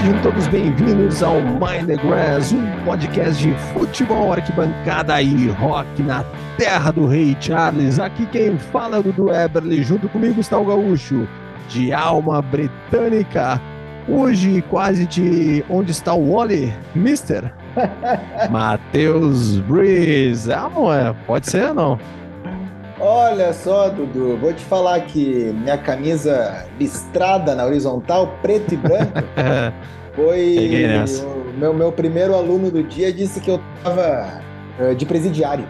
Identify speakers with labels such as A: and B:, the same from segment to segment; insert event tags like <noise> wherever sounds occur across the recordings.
A: Sejam todos bem-vindos ao Mind the Grass, um podcast de futebol, arquibancada e rock na terra do Rei Charles. Aqui quem fala é o Dudu Eberly, junto comigo está o Gaúcho, de alma britânica. Hoje, quase de onde está o Wally, Mister? <laughs> Matheus Breeze. Ah, não é? Pode ser, não?
B: Olha só, Dudu, vou te falar que minha camisa listrada na horizontal, preto e branco, <laughs> foi o meu, meu primeiro aluno do dia disse que eu estava uh, de presidiário.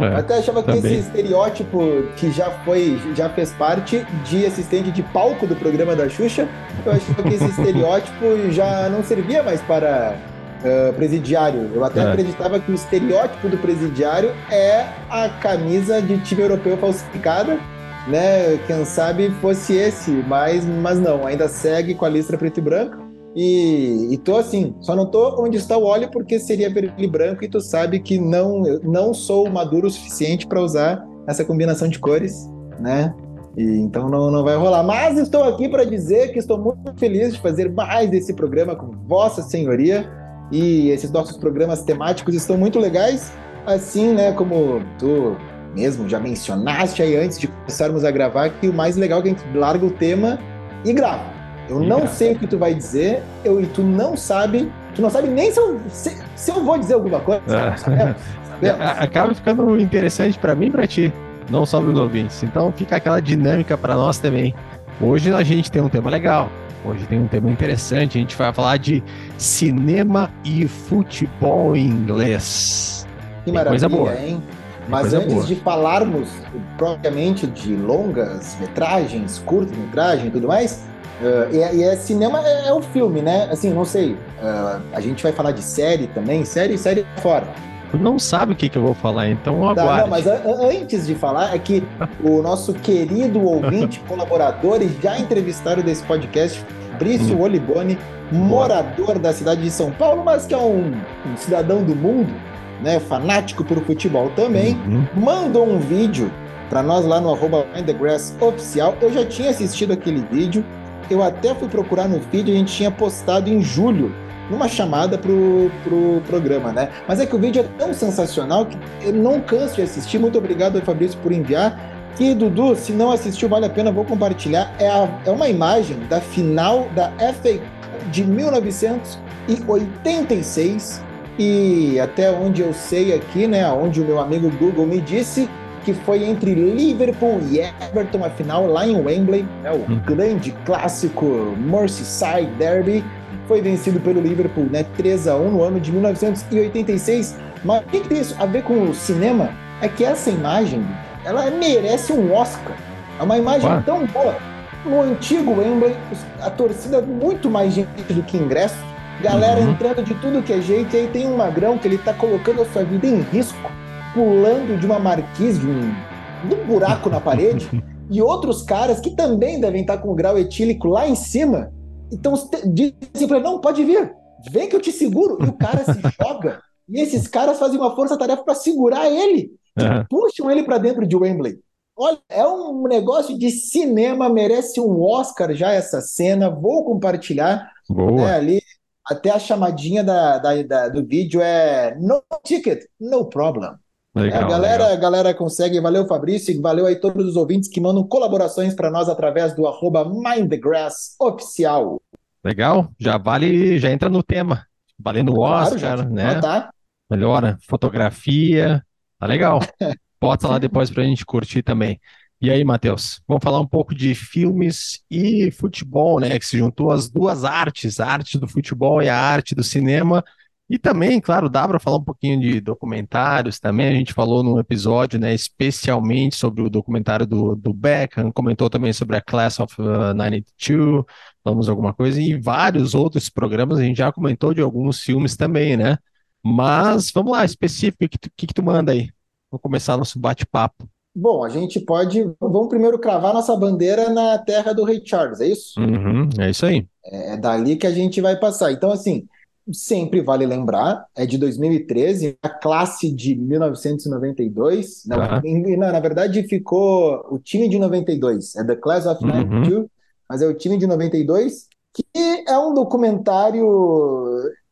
B: É, até achava também. que esse estereótipo que já foi, já fez parte de assistente de palco do programa da Xuxa, eu achava que esse <laughs> estereótipo já não servia mais para uh, presidiário. Eu até é. acreditava que o estereótipo do presidiário é a camisa de time europeu falsificada, né? Quem sabe fosse esse, mas, mas não, ainda segue com a listra preto e branco. E, e tô assim, só não tô onde está o óleo porque seria vermelho e branco e tu sabe que não, não sou maduro o suficiente para usar essa combinação de cores, né? E, então não, não vai rolar. Mas estou aqui para dizer que estou muito feliz de fazer mais esse programa com Vossa Senhoria e esses nossos programas temáticos estão muito legais, assim, né, como tu mesmo já mencionaste aí antes de começarmos a gravar, que o mais legal é que a gente larga o tema e grava. Eu e não grava. sei o que tu vai dizer, eu, e tu não sabe, tu não sabe nem se eu, se, se eu vou dizer alguma coisa. <laughs>
A: É. Acaba ficando interessante para mim e pra ti, não só para os ouvintes. Então fica aquela dinâmica para nós também. Hoje a gente tem um tema legal. Hoje tem um tema interessante, a gente vai falar de cinema e futebol em inglês.
B: Que maravilha, coisa boa. hein? Mas antes boa. de falarmos propriamente de longas metragens, curtas metragens e tudo mais, uh, e, é, e, é cinema é, é, o filme, né? Assim, não sei. Uh, a gente vai falar de série também, série série fora.
A: Não sabe o que, que eu vou falar, então aguarde. Tá, não,
B: mas antes de falar, é que o nosso querido ouvinte, <laughs> colaborador e já entrevistado desse podcast, Fabrício hum. Oliboni, morador da cidade de São Paulo, mas que é um, um cidadão do mundo, né, fanático por futebol também, uhum. mandou um vídeo para nós lá no arroba oficial. Eu já tinha assistido aquele vídeo, eu até fui procurar no feed, a gente tinha postado em julho numa chamada pro, pro programa, né? Mas é que o vídeo é tão sensacional que eu não canso de assistir. Muito obrigado, Fabrício, por enviar. E Dudu, se não assistiu, vale a pena, vou compartilhar. É, a, é uma imagem da final da FA de 1986 e até onde eu sei aqui, né, onde o meu amigo Google me disse que foi entre Liverpool e Everton, a final lá em Wembley, né, o hum. grande clássico Merseyside Derby foi vencido pelo Liverpool, né, 3 a 1 no ano de 1986. Mas o que, que tem isso a ver com o cinema? É que essa imagem, ela merece um Oscar. É uma imagem Ué? tão boa. No antigo Wembley, a torcida muito mais gente do que ingresso. Galera uhum. entrando de tudo que é jeito. E aí tem um magrão que ele tá colocando a sua vida em risco, pulando de uma marquise, de um, de um buraco na parede. <laughs> e outros caras que também devem estar com o grau etílico lá em cima então dizem para ele, não, pode vir, vem que eu te seguro. E o cara se <laughs> joga. E esses caras fazem uma força-tarefa para segurar ele. Uhum. Puxam ele para dentro de Wembley. Olha, é um negócio de cinema, merece um Oscar já essa cena. Vou compartilhar né, ali. Até a chamadinha da, da, da, do vídeo é No ticket, no problem. Legal, a galera, legal. a galera consegue. Valeu, Fabrício, valeu aí todos os ouvintes que mandam colaborações para nós através do arroba Mindthegrass oficial.
A: Legal, já vale, já entra no tema. Valendo o Oscar, claro, né? Tá. Melhora, fotografia, tá legal. <laughs> Bota lá depois pra gente curtir também. E aí, Matheus, vamos falar um pouco de filmes e futebol, né? Que se juntou as duas artes, a arte do futebol e a arte do cinema. E também, claro, dá para falar um pouquinho de documentários também. A gente falou num episódio, né, especialmente sobre o documentário do, do Beckham, comentou também sobre a Class of uh, 92, falamos alguma coisa, e vários outros programas a gente já comentou de alguns filmes também, né? Mas vamos lá, específico, o que, que, que tu manda aí? Vou começar nosso bate-papo.
B: Bom, a gente pode. Vamos primeiro cravar nossa bandeira na terra do Rei Charles, é isso?
A: Uhum, é isso aí.
B: É, é dali que a gente vai passar. Então, assim, sempre vale lembrar, é de 2013, a classe de 1992. Não, uhum. na, na, verdade, ficou o time de 92, é The Class of 92, uhum. mas é o time de 92. que é um documentário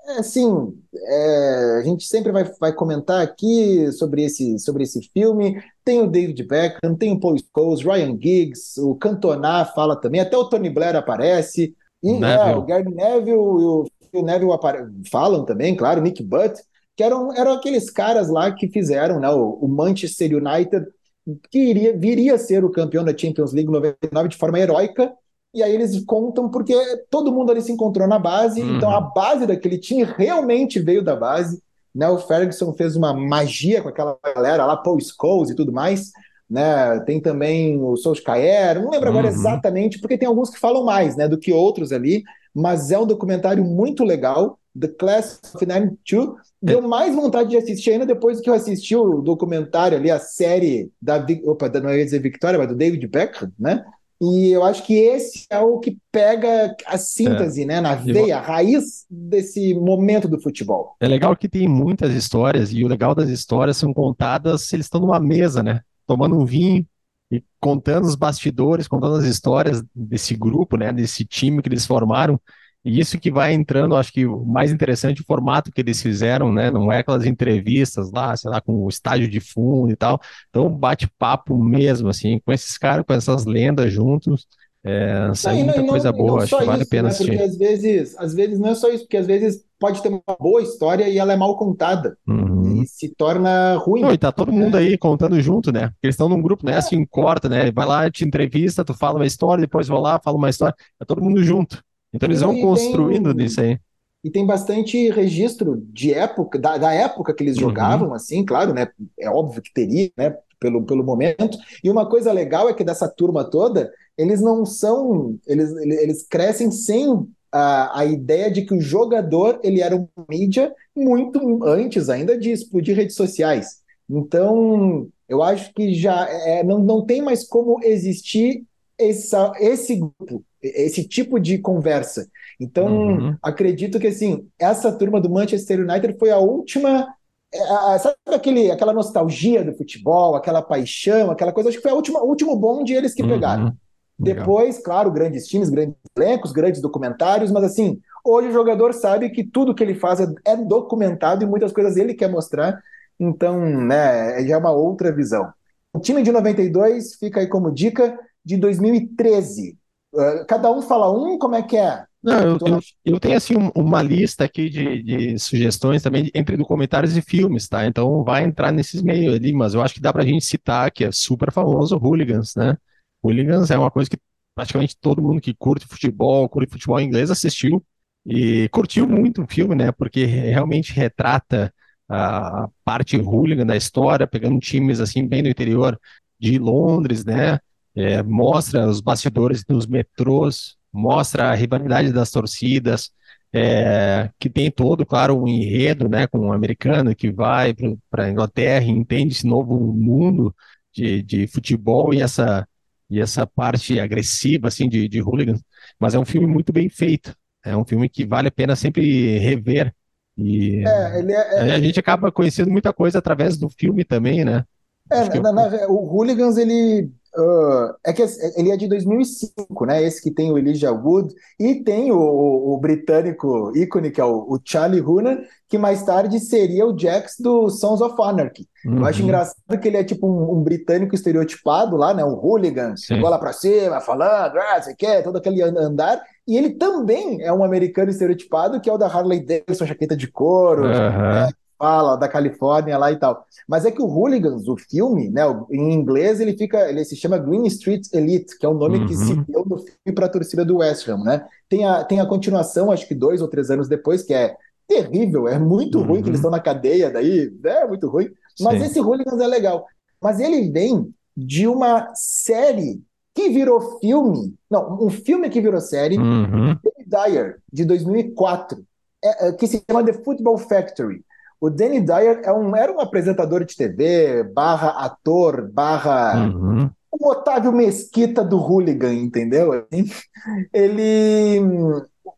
B: é, assim, é, a gente sempre vai, vai comentar aqui sobre esse, sobre esse filme. Tem o David Beckham, tem o Paul Scholes, Ryan Giggs, o Cantona fala também, até o Tony Blair aparece. E é, o Gary Neville e o Phil Neville falam também, claro, Nick Butt, que eram, eram aqueles caras lá que fizeram né, o, o Manchester United, que iria, viria a ser o campeão da Champions League 99 de forma heróica, e aí eles contam porque todo mundo ali se encontrou na base, uhum. então a base daquele time realmente veio da base. Né? O Ferguson fez uma magia com aquela galera lá, Paul Scholes e tudo mais. Né? Tem também o Solskjaer, não lembro agora uhum. exatamente, porque tem alguns que falam mais né, do que outros ali, mas é um documentário muito legal. The Class of 92. Deu mais vontade de assistir ainda depois que eu assisti o documentário ali, a série da, opa, não ia dizer Victoria, mas do David Beckham, né? E eu acho que esse é o que pega a síntese, é. né, na veia, a raiz desse momento do futebol.
A: É legal que tem muitas histórias, e o legal das histórias são contadas se eles estão numa mesa, né, tomando um vinho e contando os bastidores, contando as histórias desse grupo, né, desse time que eles formaram. E isso que vai entrando, acho que o mais interessante, o formato que eles fizeram, né? Não é aquelas entrevistas lá, sei lá, com o estádio de fundo e tal. Então, bate-papo mesmo, assim, com esses caras, com essas lendas juntos. É, sai muita não, coisa boa, acho que vale isso, a pena né? assistir.
B: Porque às vezes, às vezes não é só isso, porque às vezes pode ter uma boa história e ela é mal contada. Uhum. Se torna ruim.
A: Não, e tá todo mundo aí contando junto, né? Porque eles estão num grupo, né? É. Assim, corta, né? Vai lá, te entrevista, tu fala uma história, depois vou lá, fala uma história. Tá todo mundo junto. Então eles vão e construindo tem, nisso aí.
B: E tem bastante registro de época, da, da época que eles uhum. jogavam, assim, claro, né? É óbvio que teria, né? Pelo, pelo momento. E uma coisa legal é que dessa turma toda, eles não são. Eles, eles crescem sem a, a ideia de que o jogador ele era uma mídia muito antes ainda de explodir redes sociais. Então, eu acho que já é, não, não tem mais como existir essa, esse grupo esse tipo de conversa. Então, uhum. acredito que assim, essa turma do Manchester United foi a última. É, sabe aquele, aquela nostalgia do futebol, aquela paixão, aquela coisa? Acho que foi a última, o último bonde eles que uhum. pegaram. Depois, claro, grandes times, grandes elencos, grandes documentários, mas assim, hoje o jogador sabe que tudo que ele faz é documentado e muitas coisas ele quer mostrar. Então, né, já é uma outra visão. O time de 92 fica aí como dica de 2013. Eh, cada um fala um, como é que é?
A: Não, eu, eu, eu, tenho assim uma lista aqui de, de, sugestões também entre documentários e filmes, tá? Então vai entrar nesses meios ali, mas eu acho que dá pra gente citar que é super famoso Hooligans, né? Hooligans é uma coisa que praticamente todo mundo que curte futebol, curte futebol inglês assistiu e curtiu muito o filme, né? Porque realmente retrata a parte hooligan da história, pegando times assim bem do interior de Londres, né? é, mostra os bastidores dos metrôs, mostra a rivalidade das torcidas, é, que tem todo, claro, um enredo, né, com um americano que vai para a Inglaterra e entende esse novo mundo de, de futebol e essa, e essa parte agressiva, assim, de, de hooligans, mas é um filme muito bem feito, é um filme que vale a pena sempre rever, e é, é, é... a gente acaba conhecendo muita coisa através do filme também, né?
B: É, na, na, o Hooligans, ele Uh, é que ele é de 2005, né? Esse que tem o Elijah Wood e tem o, o, britânico ícone que é o, o, Charlie Hunnam, que mais tarde seria o Jax do Sons of Anarchy. Uhum. Eu acho engraçado que ele é tipo um, um britânico estereotipado lá, né? Um hooligan, bola pra cima, falando, ah, você quer, todo aquele andar. E ele também é um americano estereotipado, que é o da Harley Davidson, jaqueta de couro, uhum. né? Fala da Califórnia lá e tal. Mas é que o Hooligans, o filme, né, em inglês ele fica, ele se chama Green Street Elite, que é o nome uhum. que se uhum. deu no filme para a torcida do West Ham, né? Tem a, tem a continuação, acho que dois ou três anos depois, que é terrível, é muito uhum. ruim que eles uhum. estão na cadeia daí, é muito ruim. Mas Sim. esse Hooligans é legal. Mas ele vem de uma série que virou filme, não, um filme que virou série, uhum. Dyer, de 2004, é, é, que se chama The Football Factory. O Danny Dyer é um, era um apresentador de TV, barra ator, barra uhum. o Otávio Mesquita do Hooligan, entendeu? <laughs> Ele,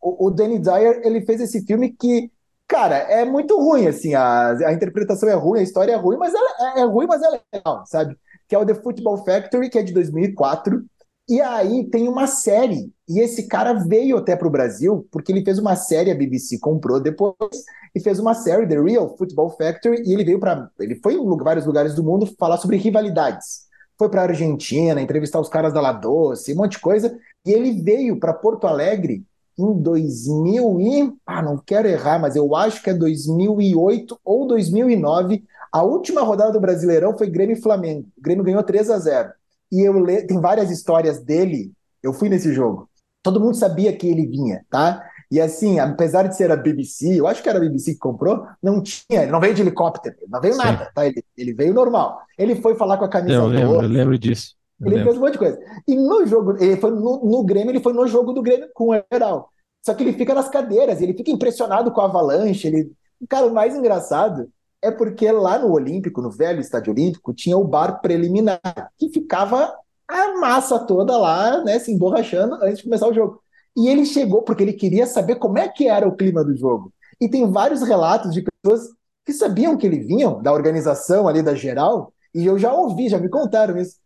B: o, o Danny Dyer, ele fez esse filme que, cara, é muito ruim, assim, a, a interpretação é ruim, a história é ruim, mas ela é, é ruim, mas ela é legal, sabe? Que é o The Football Factory, que é de 2004, E aí tem uma série, e esse cara veio até para o Brasil, porque ele fez uma série, a BBC comprou depois, e fez uma série, The Real Football Factory, e ele veio para. Ele foi em vários lugares do mundo falar sobre rivalidades. Foi para a Argentina, entrevistar os caras da La Doce, um monte de coisa, e ele veio para Porto Alegre em 2000 e. Ah, não quero errar, mas eu acho que é 2008 ou 2009. A última rodada do Brasileirão foi Grêmio e Flamengo. O Grêmio ganhou 3 a 0 e eu le... tem várias histórias dele. Eu fui nesse jogo. Todo mundo sabia que ele vinha, tá? E assim, apesar de ser a BBC, eu acho que era a BBC que comprou, não tinha, ele não veio de helicóptero, não veio Sim. nada, tá? Ele, ele veio normal. Ele foi falar com a camisa
A: Eu lembro, eu lembro disso.
B: Eu ele lembro. fez um monte de coisa. E no jogo, ele foi no, no Grêmio, ele foi no jogo do Grêmio com o Heral. Só que ele fica nas cadeiras, ele fica impressionado com a avalanche, ele... Cara, o mais engraçado é porque lá no Olímpico, no velho estádio Olímpico, tinha o bar preliminar, que ficava a massa toda lá, né, se emborrachando antes de começar o jogo. E ele chegou porque ele queria saber como é que era o clima do jogo. E tem vários relatos de pessoas que sabiam que ele vinham da organização ali da geral, e eu já ouvi, já me contaram isso,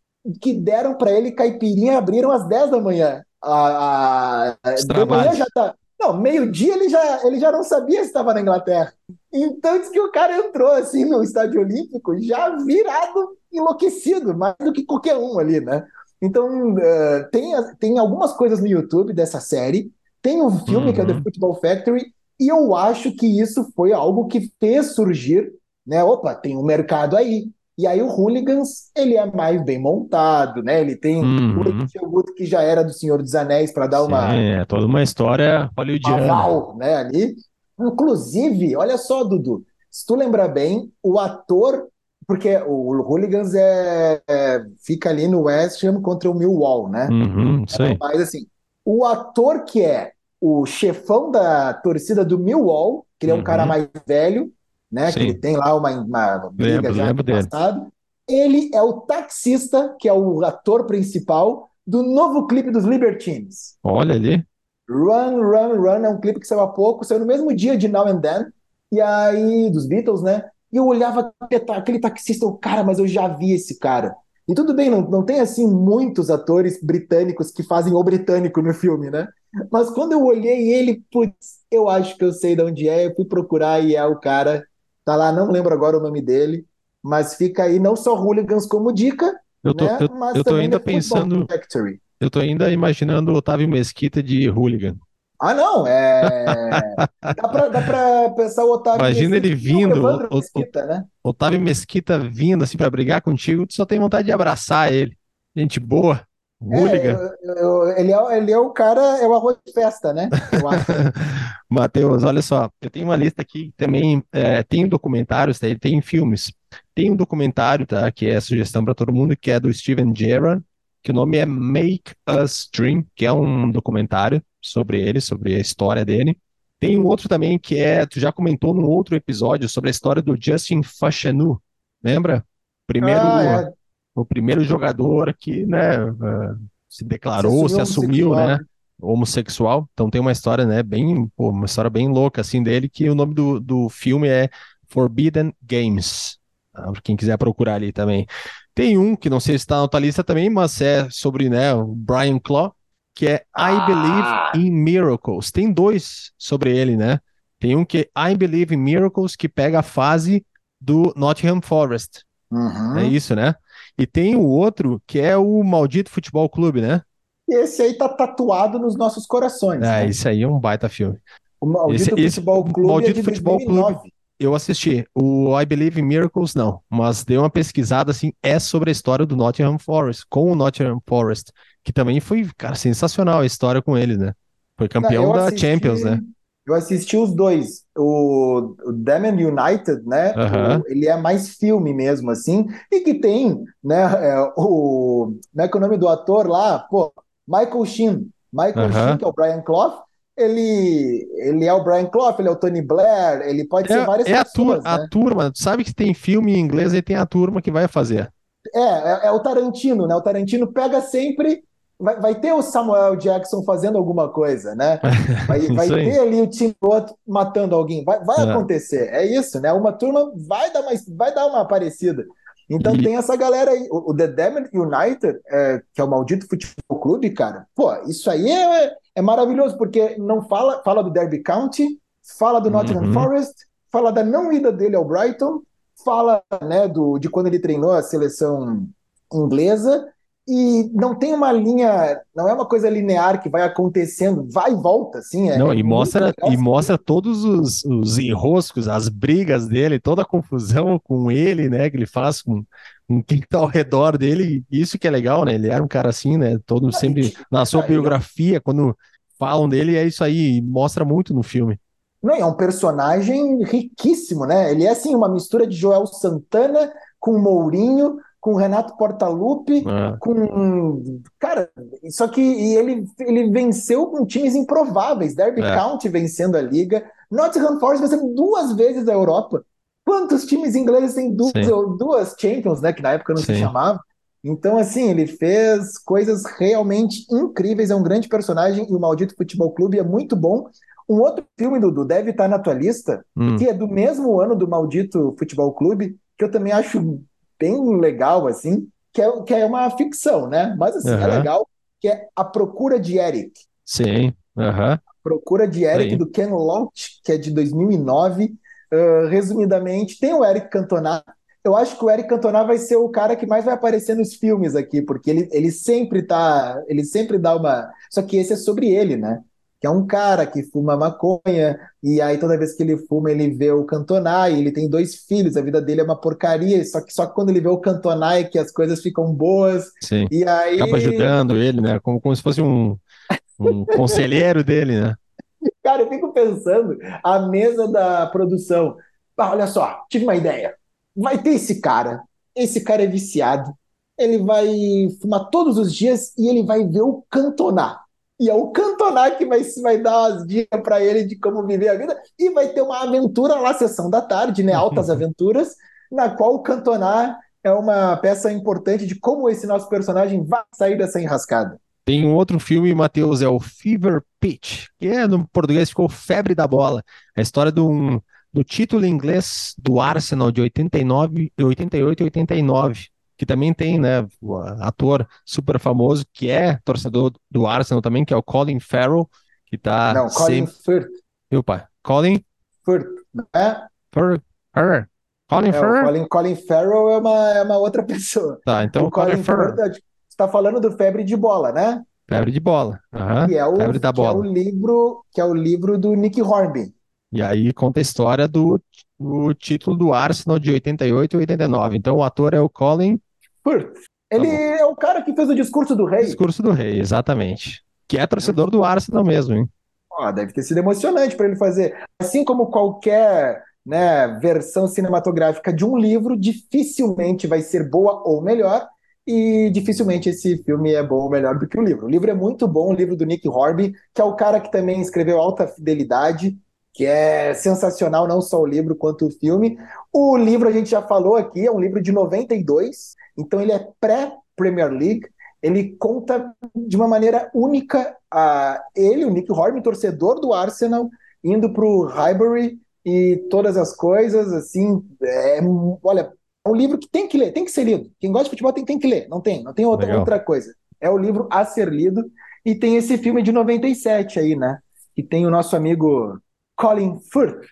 B: que deram para ele caipirinha, abriram às 10 da manhã. A, a, de manhã já tá, não, meio-dia ele já, ele já não sabia se estava na Inglaterra. Então diz que o cara entrou assim no estádio olímpico já virado, enlouquecido, mais do que qualquer um ali, né? Então uh, tem, tem algumas coisas no YouTube dessa série, tem um filme uhum. que é The uhum. Football Factory, e eu acho que isso foi algo que fez surgir, né? Opa, tem um mercado aí. E aí o Hooligans, ele é mais bem montado, né? Ele tem uhum. o que já era do Senhor dos Anéis para dar Sim, uma...
A: é toda uma história hollywoodiana.
B: Aval, né, ali. Inclusive, olha só, Dudu, se tu lembrar bem, o ator, porque o Hooligans é, é fica ali no West Ham contra o Millwall, né?
A: Uhum, sim.
B: Mas assim, o ator que é o chefão da torcida do Millwall, que ele é um uhum. cara mais velho, né? Sim. Que ele tem lá uma, uma briga lembro, já lembro passado. Dele. Ele é o taxista, que é o ator principal do novo clipe dos Libertines.
A: Olha ali.
B: Run, Run, Run é um clipe que saiu há pouco, saiu no mesmo dia de Now and Then, e aí, dos Beatles, né? E eu olhava aquele taxista, o cara, mas eu já vi esse cara. E tudo bem, não, não tem assim muitos atores britânicos que fazem o britânico no filme, né? Mas quando eu olhei ele, putz, eu acho que eu sei de onde é, eu fui procurar e é o cara Tá lá, não lembro agora o nome dele, mas fica aí não só Hooligans como dica,
A: eu tô,
B: né?
A: eu, mas eu tô ainda pensando. Factory. Eu tô ainda imaginando o Otávio Mesquita de Hooligan.
B: Ah, não, é. <laughs> dá, pra, dá pra pensar o Otávio
A: Imagina Mesquita, ele vindo, o, Mesquita, né? Otávio Mesquita vindo assim para brigar contigo, tu só tem vontade de abraçar ele. Gente boa. Hooligan.
B: É, ele, é, ele é o cara, é o arroz de festa, né? <laughs>
A: Matheus, olha só, eu tenho uma lista aqui também, é, tem documentários, tem, tem filmes. Tem um documentário, tá, que é sugestão para todo mundo, que é do Steven Gerrard, que o nome é Make Us Dream, que é um documentário sobre ele, sobre a história dele. Tem um outro também que é, tu já comentou no outro episódio sobre a história do Justin Fashanu, lembra? Primeiro, ah, é o primeiro jogador que né, uh, se declarou, se, se assumiu, né, homossexual. Então tem uma história, né, bem, pô, uma história bem louca assim dele, que o nome do, do filme é Forbidden Games. Tá? Quem quiser procurar ali também. Tem um que não sei se está na tua lista também, mas é sobre né, o Brian Clough, que é I Believe ah! in Miracles. Tem dois sobre ele, né? Tem um que é I Believe in Miracles, que pega a fase do Nottingham Forest. Uhum. É isso, né? E tem o outro que é o Maldito Futebol Clube, né?
B: Esse aí tá tatuado nos nossos corações.
A: É, né? esse aí é um baita filme.
B: O Maldito esse, Futebol esse, Clube Maldito é de Futebol 2009. Clube.
A: Eu assisti. O I Believe in Miracles, não. Mas dei uma pesquisada, assim, é sobre a história do Nottingham Forest, com o Nottingham Forest, que também foi, cara, sensacional a história com ele, né? Foi campeão não, da assisti... Champions, né?
B: Eu assisti os dois. O, o Damon United, né? O, ele é mais filme mesmo, assim. E que tem, né? É, o, como é que é o nome do ator lá? Pô, Michael Sheen. Michael Sheen, que é o Brian Clough. Ele, ele é o Brian Clough, ele é o Tony Blair, ele pode é, ser várias
A: é
B: pessoas.
A: A, né? a turma, sabe que tem filme em inglês e tem a turma que vai fazer.
B: É, é, é o Tarantino, né? O Tarantino pega sempre vai, vai ter o Samuel Jackson fazendo alguma coisa, né? <laughs> Vai, vai ter ali o Tim Roth matando alguém. Vai, vai é. acontecer. É isso, né? Uma turma vai dar, uma, vai dar uma parecida. Então e... tem essa galera aí. O, o The Damned United, é, que é o maldito futebol clube, cara, pô, isso aí é, é maravilhoso, porque não fala, fala do Derby County, fala do Nottingham uhum. Forest, fala da não ida dele ao Brighton, fala né, do, de quando ele treinou a seleção inglesa, e não tem uma linha, não é uma coisa linear que vai acontecendo, vai e volta, assim.
A: É, não, e mostra, e mostra todos os, os enroscos, as brigas dele, toda a confusão com ele, né, que ele faz com, com quem está ao redor dele. Isso que é legal, né? Ele era um cara assim, né? Todo sempre na sua biografia, quando falam dele, é isso aí, mostra muito no filme.
B: Não, é um personagem riquíssimo, né? Ele é assim uma mistura de Joel Santana com Mourinho, com Renato Portaluppi, é. com. Cara, só que ele, ele venceu com times improváveis. Derby é. County vencendo a liga, Nottingham Forest vencendo duas vezes a Europa. Quantos times ingleses têm duas, duas Champions, né? Que na época não Sim. se chamava. Então, assim, ele fez coisas realmente incríveis. É um grande personagem e o Maldito Futebol Clube é muito bom. Um outro filme, Dudu, deve estar na tua lista, hum. que é do mesmo ano do Maldito Futebol Clube, que eu também acho bem legal, assim, que é, que é uma ficção, né? Mas, assim, uhum. é legal, que é A Procura de Eric.
A: Sim, uhum.
B: Procura de Eric, do Ken Loach, que é de 2009. Uh, resumidamente, tem o Eric Cantona. Eu acho que o Eric Cantona vai ser o cara que mais vai aparecer nos filmes aqui, porque ele, ele sempre tá. Ele sempre dá uma. Só que esse é sobre ele, né? Que é um cara que fuma maconha, e aí toda vez que ele fuma, ele vê o Cantonai, ele tem dois filhos, a vida dele é uma porcaria, só que só quando ele vê o Cantonai é que as coisas ficam boas.
A: Sim.
B: E aí.
A: Acaba ajudando ele, né? Como, como se fosse um, um <laughs> conselheiro dele, né?
B: Cara, eu fico pensando, a mesa da produção. Ah, olha só, tive uma ideia. Vai ter esse cara, esse cara é viciado, ele vai fumar todos os dias e ele vai ver o Cantonar e é o Cantona que vai, vai dar as dicas para ele de como viver a vida. E vai ter uma aventura lá, sessão da tarde, né? Altas <laughs> aventuras, na qual o Cantona é uma peça importante de como esse nosso personagem vai sair dessa enrascada.
A: Tem um outro filme, Matheus, é o Fever Pitch, que é no português ficou Febre da Bola. A história do, do título em inglês do Arsenal de 89, 88 e 89 que também tem, né, ator super famoso, que é torcedor do Arsenal também, que é o Colin Farrell, que tá
B: Não, Colin sempre... Firth.
A: Meu pai, Colin...
B: Firth, é?
A: Firth. Firth.
B: Colin é, Farrell? Colin, Colin Farrell é uma, é uma outra <laughs> pessoa.
A: Tá, então o Colin, Colin Farrell.
B: Você está falando do Febre de Bola, né?
A: Febre de Bola. Uhum.
B: Que é o,
A: Febre da
B: bola.
A: Que
B: é o livro, que é o livro do Nick Hornby.
A: E aí conta a história do o título do Arsenal de 88 e 89. Então o ator é o Colin
B: Firth. Ele tá é o cara que fez o discurso do rei.
A: Discurso do rei, exatamente. Que é torcedor do Arsenal mesmo, hein?
B: Ah, deve ter sido emocionante para ele fazer. Assim como qualquer né, versão cinematográfica de um livro, dificilmente vai ser boa ou melhor. E dificilmente esse filme é bom ou melhor do que o livro. O livro é muito bom, o livro do Nick Horby, que é o cara que também escreveu Alta Fidelidade, que é sensacional, não só o livro quanto o filme. O livro a gente já falou aqui, é um livro de 92, então ele é pré-Premier League, ele conta de uma maneira única a ele, o Nick Horby, torcedor do Arsenal, indo para o Highbury e todas as coisas, assim, é, olha, é um livro que tem que ler, tem que ser lido. Quem gosta de futebol tem, tem que ler, não tem, não tem outra, outra coisa. É o livro a ser lido e tem esse filme de 97 aí, né? Que tem o nosso amigo Colin Firth.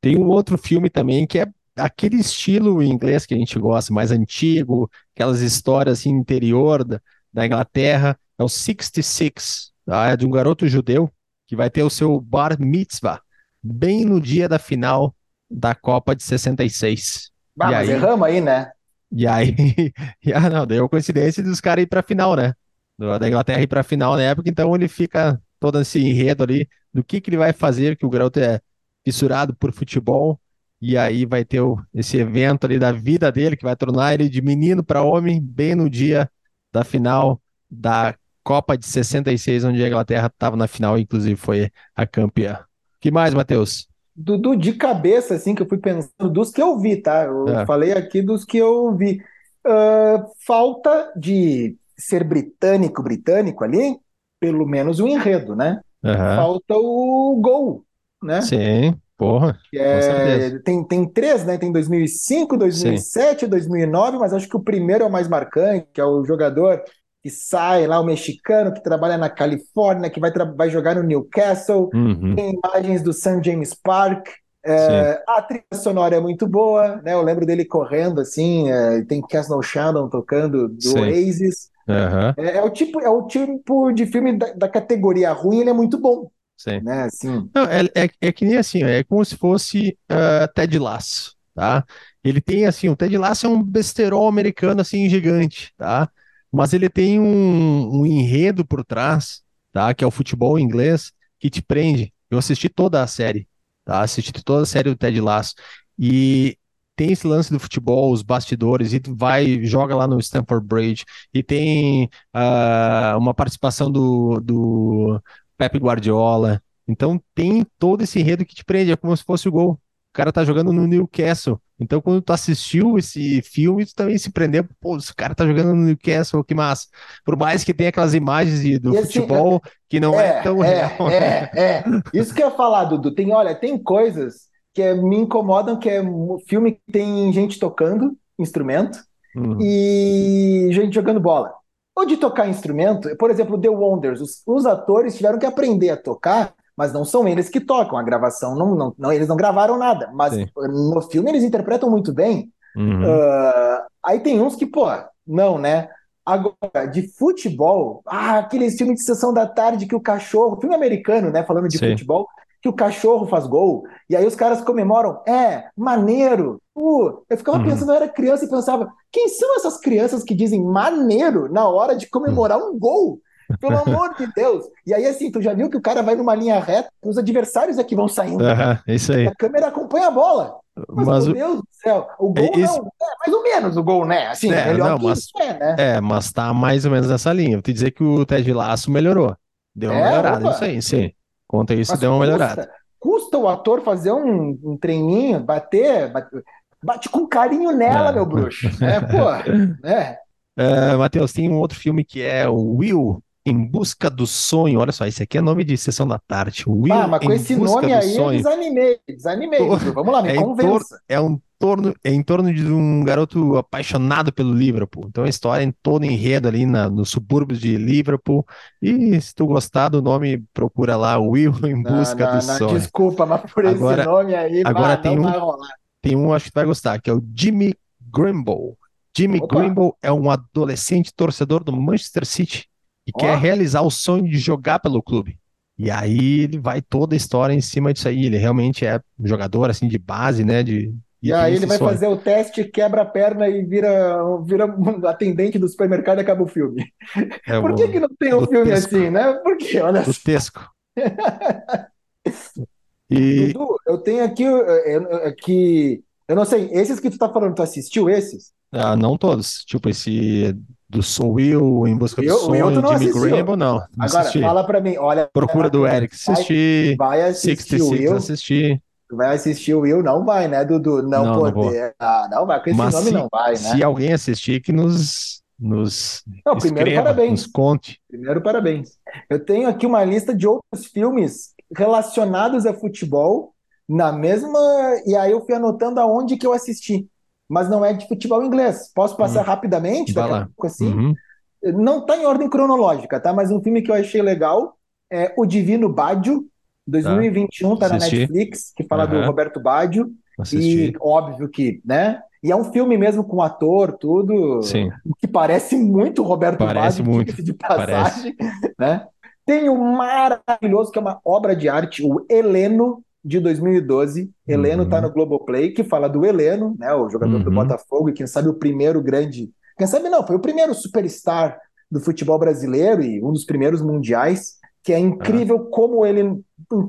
A: Tem um outro filme também que é aquele estilo inglês que a gente gosta, mais antigo, aquelas histórias assim, interior da, da Inglaterra, é o 66, tá? é de um garoto judeu que vai ter o seu bar mitzvah bem no dia da final da Copa de 66.
B: Bah, e mas aí, erramos aí, né?
A: E aí, <laughs> e, ah, não, deu coincidência dos caras ir para a final, né? Da Inglaterra ir para a final na época, então ele fica todo esse enredo ali do que, que ele vai fazer, que o garoto é fissurado por futebol, e aí vai ter o, esse evento ali da vida dele, que vai tornar ele de menino para homem, bem no dia da final da Copa de 66, onde a Inglaterra estava na final, inclusive foi a campeã. que mais, Matheus?
B: Dudu, de cabeça, assim, que eu fui pensando dos que eu vi, tá? Eu é. falei aqui dos que eu vi. Uh, falta de ser britânico, britânico ali, pelo menos o enredo, né?
A: Uhum.
B: Falta o gol, né?
A: Sim. Porra,
B: é, tem, tem três, né? Tem 2005, 2007, Sim. 2009, mas acho que o primeiro é o mais marcante, que é o jogador que sai lá, o mexicano que trabalha na Califórnia, que vai, vai jogar no Newcastle. Uhum. Tem imagens do St. James Park. É, a trilha sonora é muito boa, né? Eu lembro dele correndo assim. É, tem Castle Shannon tocando do Sim. Oasis. Uhum. É, é, o tipo, é o tipo de filme da, da categoria ruim, ele é muito bom.
A: Sim. Né? Assim. Não, é, é, é que nem assim, é como se fosse uh, Ted Lasso, tá? Ele tem assim, o Ted Lasso é um besterol americano assim gigante, tá? Mas ele tem um, um enredo por trás, tá? Que é o futebol inglês que te prende. Eu assisti toda a série, tá? Assisti toda a série do Ted Lasso e tem esse lance do futebol, os bastidores, e vai, joga lá no Stamford Bridge, e tem uh, uma participação do, do Pep Guardiola. Então tem todo esse enredo que te prende, é como se fosse o gol. O cara tá jogando no Newcastle. Então, quando tu assistiu esse filme, tu também se prendeu, pô, esse cara tá jogando no Newcastle, que massa. Por mais que tenha aquelas imagens do assim, futebol que não é, é tão
B: é, real. É, é. Isso que eu ia falar, Dudu. Tem, olha, tem coisas que é, me incomodam, que é um filme que tem gente tocando instrumento uhum. e gente jogando bola. Ou de tocar instrumento, por exemplo, The Wonders, os, os, atores tiveram que aprender a tocar, mas não são eles que tocam. A gravação, não, não, não eles não gravaram nada, mas Sim. no filme eles interpretam muito bem. Uhum. Uh, aí tem uns que, pô, não, né? Agora, de futebol, ah, aqueles filmes de sessão da tarde que o cachorro, filme americano, né? Falando de Sim. futebol, que o cachorro faz gol, e aí os caras comemoram, é, maneiro. Uh, eu ficava uhum. pensando, eu era criança e pensava, quem são essas crianças que dizem maneiro na hora de comemorar um gol? Pelo amor de Deus. E aí, assim, tu já viu que o cara vai numa linha reta, os adversários é que vão saindo.
A: Uhum, isso aí.
B: A câmera acompanha a bola. Mas, mas meu o... Deus do céu, o gol é, não, é mais ou menos o gol, né? Assim, é, melhor não, que
A: mas,
B: isso é, né?
A: É, mas tá mais ou menos nessa linha. Vou te dizer que o Ted Laço melhorou. Deu uma é, melhorada, opa. isso aí, sim. Conta isso, Mas deu uma melhorada.
B: Custa o ator fazer um, um treininho, bater, bate, bate com carinho nela, é. meu bruxo. É, pô, <laughs> é.
A: é Matheus, tem um outro filme que é o Will em Busca do Sonho. Olha só, esse aqui é nome de Sessão da Tarde. Will ah,
B: mas com esse nome aí sonho. eu desanimei, desanimei. Vamos lá, me é convença.
A: é um torno, é em torno de um garoto apaixonado pelo Liverpool. Então a história em todo enredo ali na, nos subúrbios de Liverpool. E se tu gostar do nome, procura lá Will <laughs> em busca não, não, do não, sonho.
B: Desculpa, mas por agora, esse nome aí,
A: agora tem um, tem um acho que tu vai gostar, que é o Jimmy Grimble. Jimmy Opa. Grimble é um adolescente torcedor do Manchester City e quer realizar o sonho de jogar pelo clube. E aí ele vai toda a história em cima disso aí. Ele realmente é jogador assim de base, né? De,
B: e, aí ele vai sonho. fazer o teste, quebra a perna e vira, vira atendente do supermercado e acaba o filme. É Por que, o, que não tem um filme assim, né? Por que? Olha
A: do Tesco. <laughs>
B: e... Dudu, eu tenho aqui, aqui, eu não sei, esses que tu tá falando, tu assistiu esses?
A: Ah, não todos. Tipo, esse do Soul Will, Em Busca do Sonho, Jimmy Graham, não. não
B: Agora,
A: assisti.
B: fala pra mim, olha...
A: Procura do Eric, assisti.
B: Vai, vai assistir 66, Will.
A: assisti.
B: Vai assistir o Will? Não vai, né, Dudu? Não, não poder. Não ah, não vai, com esse Mas nome se, não vai, né?
A: Se alguém assistir, que nos. nos
B: não, primeiro escreva, parabéns.
A: Nos conte.
B: Primeiro, parabéns. Eu tenho aqui uma lista de outros filmes relacionados a futebol, na mesma. E aí eu fui anotando aonde que eu assisti. Mas não é de futebol inglês. Posso passar hum. rapidamente?
A: Vai lá.
B: assim? Uhum. Não está em ordem cronológica, tá? Mas um filme que eu achei legal é O Divino Bádio, 2021 tá, tá na Netflix, que fala uhum. do Roberto. Assisti. E óbvio que, né? E é um filme mesmo com ator, tudo.
A: Sim.
B: Que parece muito Roberto
A: parece
B: Baggio,
A: muito.
B: de passagem, parece. né? Tem um maravilhoso que é uma obra de arte, o Heleno de 2012. Heleno tá uhum. tá no Globoplay, que fala do Heleno, né, o jogador uhum. do Botafogo, e quem sabe o primeiro grande, quem sabe não, foi o primeiro superstar do futebol brasileiro e um dos primeiros mundiais que é incrível ah. como ele,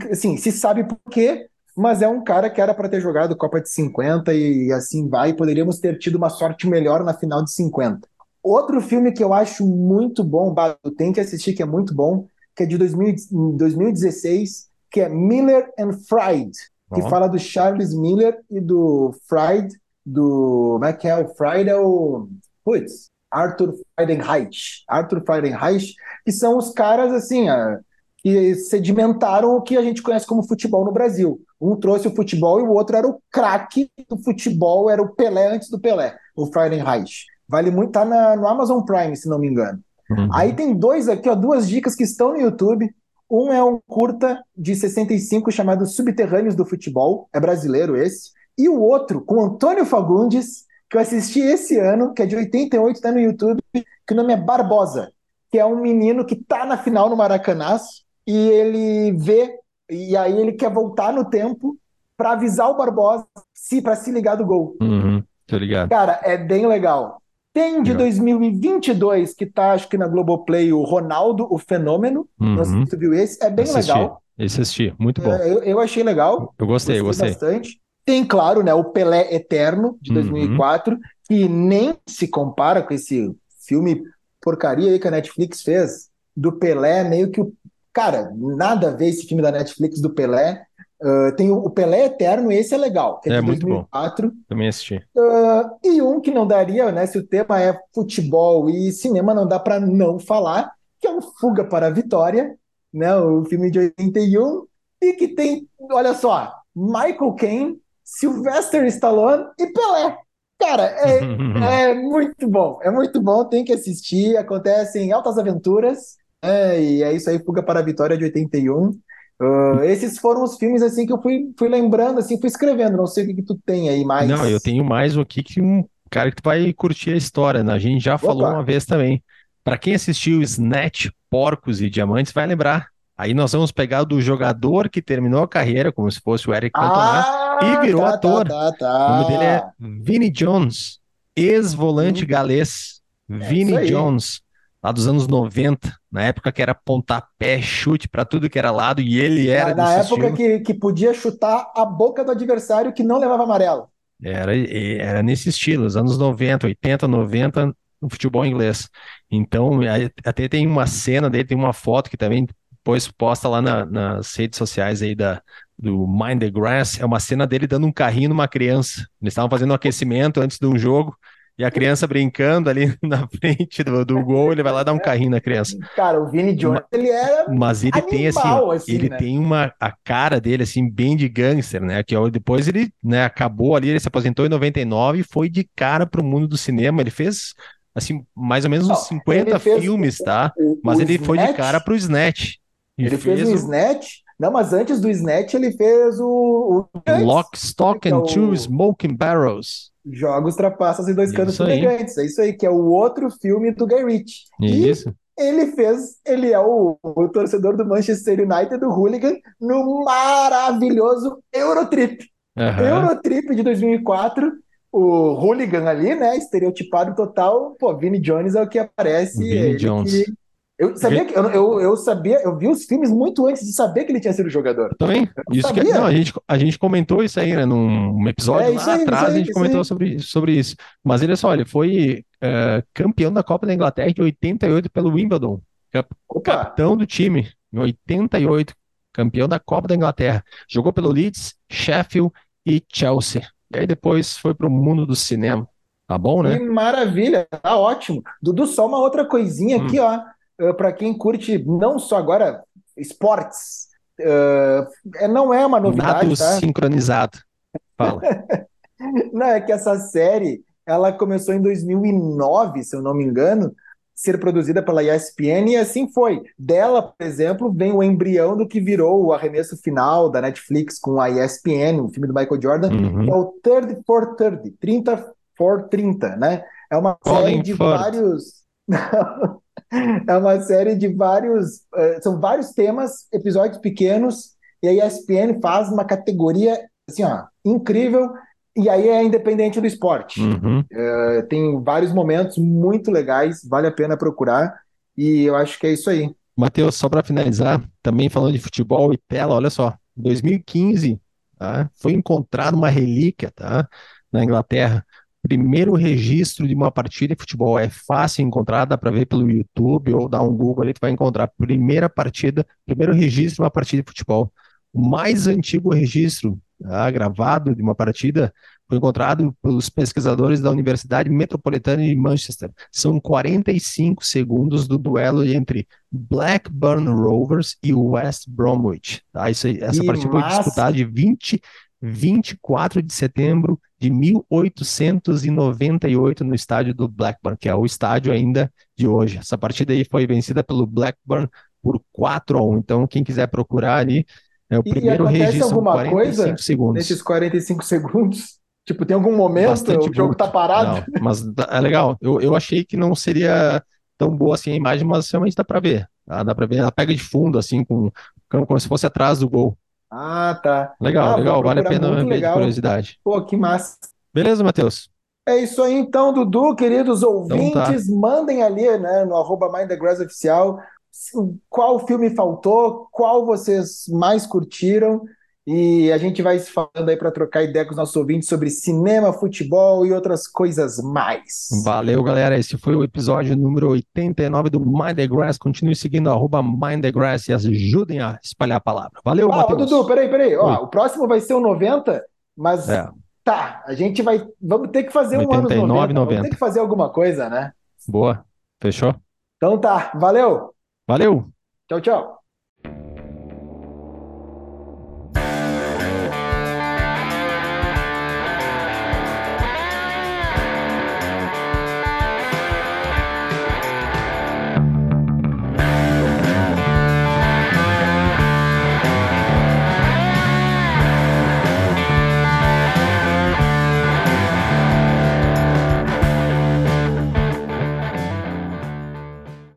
B: assim, se sabe por quê, mas é um cara que era para ter jogado Copa de 50 e assim vai, poderíamos ter tido uma sorte melhor na final de 50. Outro filme que eu acho muito bom, tem que assistir, que é muito bom, que é de 2000, 2016, que é Miller and Fried, que fala do Charles Miller e do Fried, do. Como é que é? O Fried é o. Putz, Arthur Friedenreich. Arthur Friedenreich, que são os caras, assim, a, que sedimentaram o que a gente conhece como futebol no Brasil. Um trouxe o futebol e o outro era o craque do futebol, era o Pelé antes do Pelé, o Fahrenheit. Vale muito, tá na, no Amazon Prime, se não me engano. Uhum. Aí tem dois aqui, ó, duas dicas que estão no YouTube. Um é um curta de 65 chamado Subterrâneos do Futebol, é brasileiro esse. E o outro, com Antônio Fagundes, que eu assisti esse ano, que é de 88, está no YouTube, que o nome é Barbosa, que é um menino que tá na final no Maracanã e ele vê, e aí ele quer voltar no tempo para avisar o Barbosa se para se ligar do gol.
A: Uhum, tô ligado.
B: Cara, é bem legal. Tem de 2022, que tá, acho que na Globoplay, o Ronaldo, o Fenômeno. Uhum. Não sei se tu viu esse. É bem
A: assisti.
B: legal.
A: Esse assisti, muito bom.
B: É, eu, eu, achei legal.
A: Eu gostei, gostei
B: gostei. bastante. Tem, claro, né, o Pelé Eterno, de 2004, uhum. que nem se compara com esse filme porcaria aí que a Netflix fez, do Pelé, meio que o. Cara, nada a ver esse filme da Netflix do Pelé. Uh, tem o, Pelé Eterno, esse é legal, é, é de muito 2004. Bom.
A: Também assisti.
B: Uh, e um que não daria, né? Se o tema é futebol e cinema, não dá para não falar, que é o Fuga para a Vitória, né? O filme de 81, e que tem, olha só, Michael Caine, Sylvester Stallone e Pelé. Cara, é, <laughs> é muito bom, é muito bom, tem que assistir. Acontecem altas aventuras, é, e é isso aí, Fuga para a Vitória de 81. Uh, esses foram os filmes assim que eu fui, fui lembrando, assim, fui escrevendo. Não sei o que, que tu tem aí mais.
A: Não, eu tenho mais um aqui que um cara que tu vai curtir a história, né? A gente já Opa. falou uma vez também. Para quem assistiu Snatch, Porcos e Diamantes, vai lembrar. Aí nós vamos pegar do jogador que terminou a carreira, como se fosse o Eric Cantona, ah, e virou tá, ator. Tá, tá, o nome dele é Vinnie Jones, ex-volante hum. galês. É Vinnie Jones lá dos anos 90, na época que era pontapé, chute para tudo que era lado, e ele era.
B: Na, época que, que podia chutar a boca do adversário que não levava amarelo.
A: Era, era nesse estilo, os anos 90, 80, 90, no futebol inglês. Então, até tem uma cena dele, tem uma foto que também depois posta lá na, nas redes sociais aí da, do Mind the Grass, é uma cena dele dando um carrinho numa criança. Eles estavam fazendo um aquecimento antes de um jogo, e a criança brincando ali <laughs> na frente do, do gol, ele vai lá dar um carrinho na criança.
B: Cara, o Vini Jones, ele era
A: Mas ele animal, tem assim, assim ele né? tem uma a cara dele assim bem de gangster, né? Que depois ele, né, acabou ali, ele se aposentou em 99 e foi de cara pro mundo do cinema. Ele fez assim mais ou menos uns Não, 50 filmes, tá? O, mas ele Snatch, foi de cara pro Snatch.
B: Ele fez, fez o Snatch. Não, mas antes do Snatch ele fez o,
A: o Lock, Stock and é Two Smoking Barrels.
B: Jogos, Trapaças e Dois Canos Fumegantes. É isso aí, que é o outro filme do Guy Ritchie.
A: Isso.
B: E ele fez, ele é o, o torcedor do Manchester United, do Hooligan, no maravilhoso Eurotrip. Uhum. Eurotrip de 2004, o Hooligan ali, né, estereotipado total, pô, Vinnie Jones é o que aparece.
A: Vinnie Jones. Que
B: eu sabia que eu, eu, eu, sabia, eu vi os filmes muito antes de saber que ele tinha sido jogador.
A: Também. Isso que, não, a, gente, a gente comentou isso aí, né? Num episódio é, lá aí, atrás, aí, a gente comentou sobre, sobre isso. Mas ele só, ele foi uh, campeão da Copa da Inglaterra em 88 pelo Wimbledon. Opa. Capitão do time, em 88, campeão da Copa da Inglaterra. Jogou pelo Leeds, Sheffield e Chelsea. E aí depois foi para o mundo do cinema. Tá bom, né?
B: Que maravilha, tá ótimo. Dudu, só uma outra coisinha hum. aqui, ó uh, para quem curte não só agora esportes, uh, não é uma novidade. Nado
A: tá? sincronizado. Fala. <laughs>
B: não, é que essa série ela começou em 2009, se eu não me engano, ser produzida pela ESPN e assim foi. Dela, por exemplo, vem o embrião do que virou o arremesso final da Netflix com a ESPN, o filme do Michael Jordan, uhum. que é o 30 for 30, 30 for 30, né? É uma Colin série de Ford. vários <laughs> é uma série de vários. Uh, são vários temas, episódios pequenos, e a ESPN faz uma categoria assim, ó, incrível. E aí é independente do esporte.
A: Uhum.
B: Uh, tem vários momentos muito legais, vale a pena procurar. E eu acho que é isso aí.
A: Matheus, só para finalizar, também falando de futebol e tela, olha só, 2015 tá? foi encontrada uma relíquia tá? na Inglaterra primeiro registro de uma partida de futebol é fácil encontrar, dá para ver pelo YouTube ou dar um Google ali, tu vai encontrar primeira partida, primeiro registro de uma partida de futebol. O mais antigo registro tá, gravado de uma partida foi encontrado pelos pesquisadores da Universidade Metropolitana de Manchester. São 45 segundos do duelo entre Blackburn Rovers e West Bromwich. Tá? Isso, essa partida massa. foi disputada de 20 24 de setembro de 1898 no estádio do Blackburn, que é o estádio ainda de hoje. Essa partida aí foi vencida pelo Blackburn por 4 a 1. Então, quem quiser procurar ali, é o e primeiro registro
B: alguma 45 coisa segundos. Nesses 45 segundos? <laughs> Tipo, tem algum momento Bastante o jogo tá parado?
A: Não, mas é legal. Eu, eu achei que não seria tão boa assim a imagem, mas realmente dá para ver. Tá? Dá para ver, ela pega de fundo, assim, com, como se fosse atrás do gol.
B: Ah, tá.
A: Legal, ah, legal. Vale a pena ver legal. de curiosidade.
B: Pô, que massa.
A: Beleza, Matheus?
B: É isso aí então, Dudu, queridos ouvintes, então tá. mandem ali, né, no arroba Oficial, qual filme faltou, qual vocês mais curtiram, e a gente vai se falando aí para trocar ideia com os nossos ouvintes sobre cinema, futebol e outras coisas mais.
A: Valeu, galera. Esse foi o episódio número 89 do Mind the Grass. Continue seguindo arroba Mind the Grass e ajudem a espalhar a palavra. Valeu, ah, Matheus.
B: Dudu, peraí, peraí. Ó, o próximo vai ser o 90, mas é. tá, a gente vai. Vamos ter que fazer 89, um ano 90. 90. Vamos ter que fazer alguma coisa, né?
A: Boa. Fechou?
B: Então tá. Valeu.
A: Valeu.
B: Tchau, tchau.